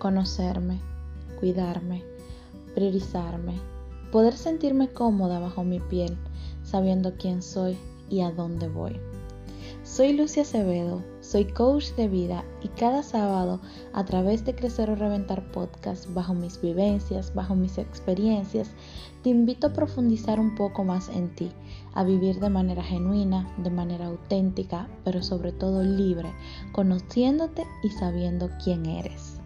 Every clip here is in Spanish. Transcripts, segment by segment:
conocerme, cuidarme, priorizarme, poder sentirme cómoda bajo mi piel, sabiendo quién soy y a dónde voy. Soy Lucia Acevedo, soy coach de vida y cada sábado a través de Crecer o Reventar Podcast, bajo mis vivencias, bajo mis experiencias, te invito a profundizar un poco más en ti, a vivir de manera genuina, de manera auténtica, pero sobre todo libre, conociéndote y sabiendo quién eres.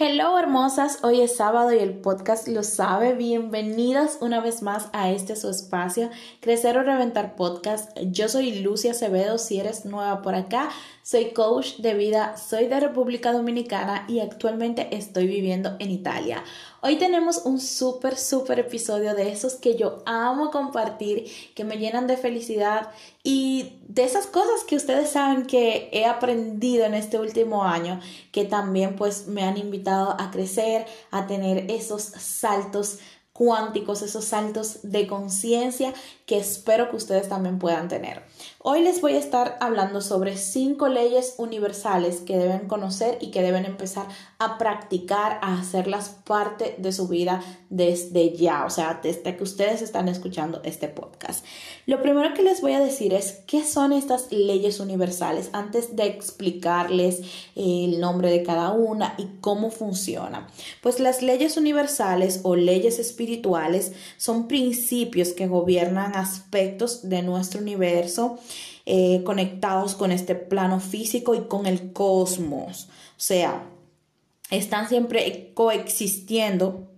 Hello hermosas, hoy es sábado y el podcast lo sabe. Bienvenidas una vez más a este su espacio, Crecer o Reventar Podcast. Yo soy Lucia Acevedo, si eres nueva por acá, soy coach de vida, soy de República Dominicana y actualmente estoy viviendo en Italia. Hoy tenemos un súper, súper episodio de esos que yo amo compartir, que me llenan de felicidad y de esas cosas que ustedes saben que he aprendido en este último año, que también pues me han invitado a crecer, a tener esos saltos cuánticos, esos saltos de conciencia que espero que ustedes también puedan tener. Hoy les voy a estar hablando sobre cinco leyes universales que deben conocer y que deben empezar a practicar, a hacerlas parte de su vida desde ya, o sea, desde que ustedes están escuchando este podcast. Lo primero que les voy a decir es qué son estas leyes universales antes de explicarles el nombre de cada una y cómo funciona. Pues las leyes universales o leyes espirituales son principios que gobiernan aspectos de nuestro universo eh, conectados con este plano físico y con el cosmos. O sea, están siempre coexistiendo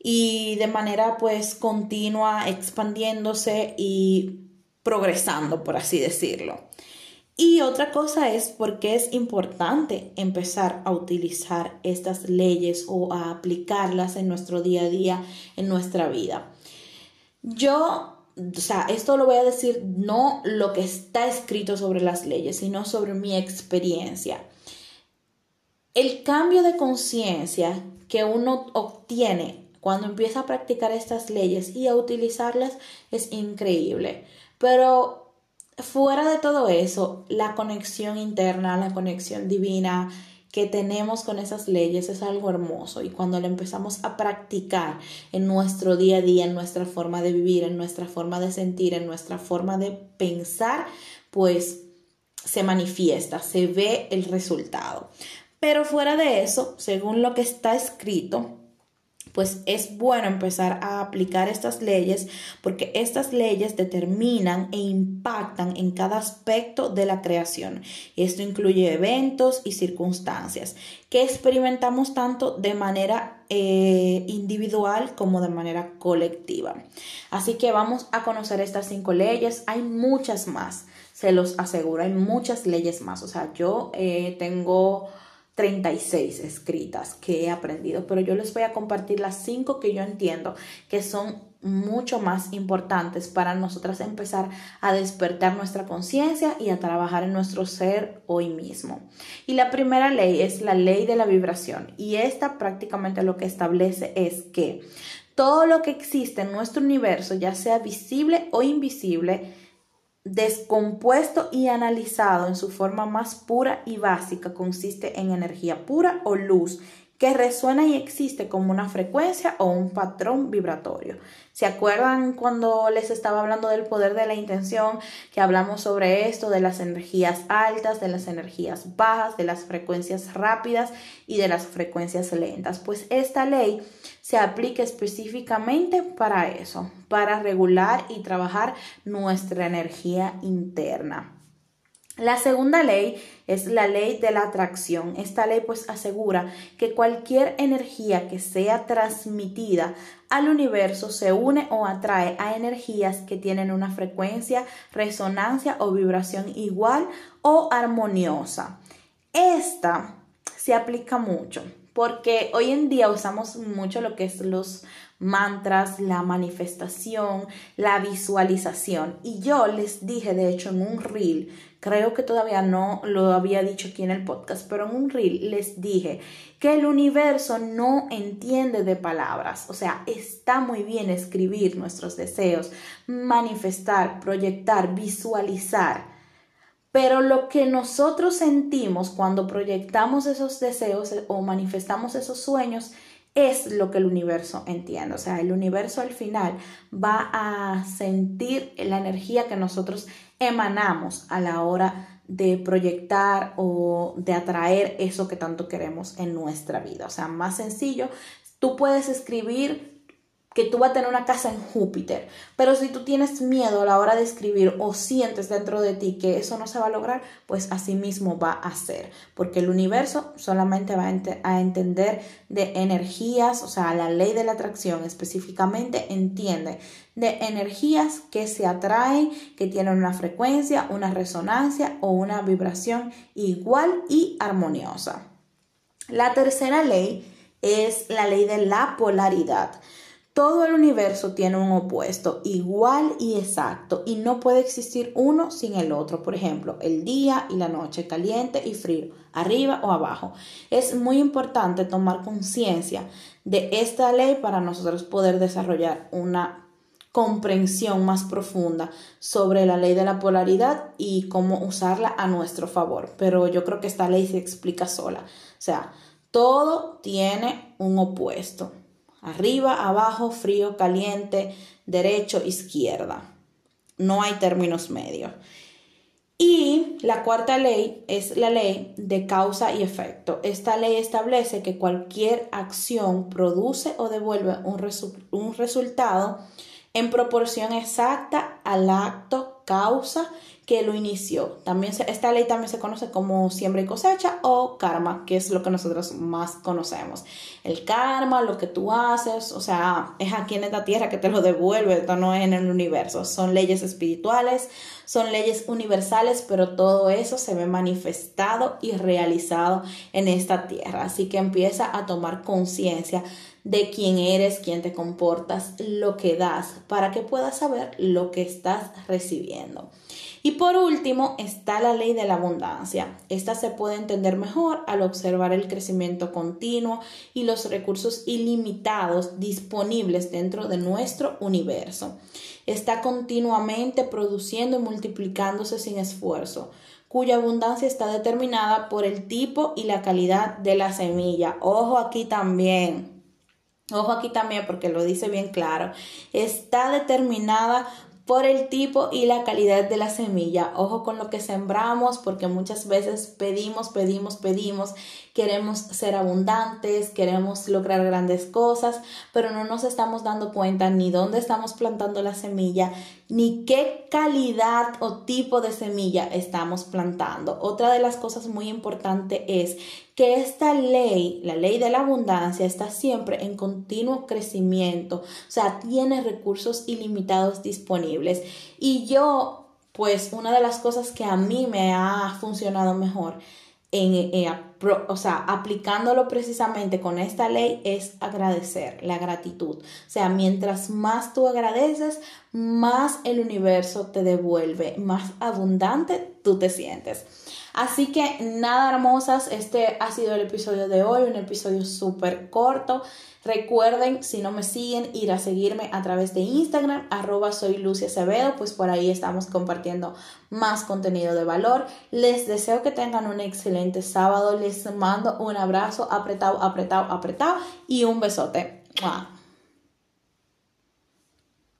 y de manera pues continua expandiéndose y progresando, por así decirlo. Y otra cosa es porque es importante empezar a utilizar estas leyes o a aplicarlas en nuestro día a día, en nuestra vida. Yo o sea, esto lo voy a decir no lo que está escrito sobre las leyes, sino sobre mi experiencia. El cambio de conciencia que uno obtiene cuando empieza a practicar estas leyes y a utilizarlas es increíble. Pero fuera de todo eso, la conexión interna, la conexión divina, que tenemos con esas leyes es algo hermoso y cuando lo empezamos a practicar en nuestro día a día, en nuestra forma de vivir, en nuestra forma de sentir, en nuestra forma de pensar, pues se manifiesta, se ve el resultado. Pero fuera de eso, según lo que está escrito, pues es bueno empezar a aplicar estas leyes porque estas leyes determinan e impactan en cada aspecto de la creación. Esto incluye eventos y circunstancias que experimentamos tanto de manera eh, individual como de manera colectiva. Así que vamos a conocer estas cinco leyes. Hay muchas más, se los aseguro, hay muchas leyes más. O sea, yo eh, tengo 36 escritas que he aprendido, pero yo les voy a compartir las 5 que yo entiendo que son mucho más importantes para nosotras empezar a despertar nuestra conciencia y a trabajar en nuestro ser hoy mismo. Y la primera ley es la ley de la vibración y esta prácticamente lo que establece es que todo lo que existe en nuestro universo, ya sea visible o invisible, descompuesto y analizado en su forma más pura y básica consiste en energía pura o luz que resuena y existe como una frecuencia o un patrón vibratorio. ¿Se acuerdan cuando les estaba hablando del poder de la intención? Que hablamos sobre esto, de las energías altas, de las energías bajas, de las frecuencias rápidas y de las frecuencias lentas. Pues esta ley se aplica específicamente para eso, para regular y trabajar nuestra energía interna. La segunda ley es la ley de la atracción. Esta ley pues asegura que cualquier energía que sea transmitida al universo se une o atrae a energías que tienen una frecuencia, resonancia o vibración igual o armoniosa. Esta se aplica mucho porque hoy en día usamos mucho lo que es los mantras, la manifestación, la visualización. Y yo les dije, de hecho, en un reel, creo que todavía no lo había dicho aquí en el podcast, pero en un reel les dije que el universo no entiende de palabras. O sea, está muy bien escribir nuestros deseos, manifestar, proyectar, visualizar Pero lo que nosotros sentimos cuando proyectamos esos deseos o manifestamos esos sueños es lo que el universo entiende. O sea, el universo al final va a sentir la energía que nosotros emanamos a la hora de proyectar o de atraer eso que tanto queremos en nuestra vida. O sea, más sencillo, tú puedes escribir que tú vas a tener una casa en Júpiter. Pero si tú tienes miedo a la hora de escribir o sientes dentro de ti que eso no se va a lograr, pues así mismo va a ser. Porque el universo solamente va a, entender de energías, o sea, la ley de la atracción específicamente entiende de energías que se atraen, que tienen una frecuencia, una resonancia o una vibración igual y armoniosa. La tercera ley es la ley de la polaridad. Todo el universo tiene un opuesto igual y exacto y no puede existir uno sin el otro. Por ejemplo, el día y la noche, caliente y frío, arriba o abajo. Es muy importante tomar conciencia de esta ley para nosotros poder desarrollar una comprensión más profunda sobre la ley de la polaridad y cómo usarla a nuestro favor. Pero yo creo que esta ley se explica sola. O sea, todo tiene un opuesto arriba, abajo, frío, caliente, derecho, izquierda. No hay términos medios. Y la cuarta ley es la ley de causa y efecto. Esta ley establece que cualquier acción produce o devuelve un, un resultado en proporción exacta al acto, causa que lo inició. También esta ley también se conoce como siembra y cosecha o karma, que es lo que nosotros más conocemos. El karma, lo que tú haces, o sea, es aquí en esta tierra que te lo devuelve, esto no es en el universo. Son leyes espirituales, son leyes universales, pero todo eso se ve manifestado y realizado en esta tierra. Así que empieza a tomar conciencia de quién eres, quién te comportas, lo que das, para que puedas saber lo que estás recibiendo. Y por último está la ley de la abundancia. Esta se puede entender mejor al observar el crecimiento continuo y los recursos ilimitados disponibles dentro de nuestro universo. Está continuamente produciendo y multiplicándose sin esfuerzo cuya abundancia está determinada por el tipo y la calidad de la semilla. Ojo aquí también. Ojo aquí también porque lo dice bien claro. Está determinada por el tipo y la calidad de la semilla. Ojo con lo que sembramos porque muchas veces pedimos, pedimos, pedimos, queremos ser abundantes, queremos lograr grandes cosas, pero no nos estamos dando cuenta ni dónde estamos plantando la semilla, ni qué calidad o tipo de semilla estamos plantando. Otra de las cosas muy importantes es que esta ley, la ley de la abundancia, está siempre en continuo crecimiento, o sea, tiene recursos ilimitados disponibles. Y yo, pues, una de las cosas que a mí me ha funcionado mejor en, o sea, aplicándolo precisamente con esta ley es agradecer, la gratitud. O sea, mientras más tú agradeces, más el universo te devuelve, más abundante tú te sientes. Así que nada hermosas, este ha sido el episodio de hoy, un episodio súper corto. Recuerden, si no me siguen, ir a seguirme a través de Instagram, arroba soy Lucia Acevedo, pues por ahí estamos compartiendo más contenido de valor. Les deseo que tengan un excelente sábado, les mando un abrazo apretado, apretado, apretado y un besote.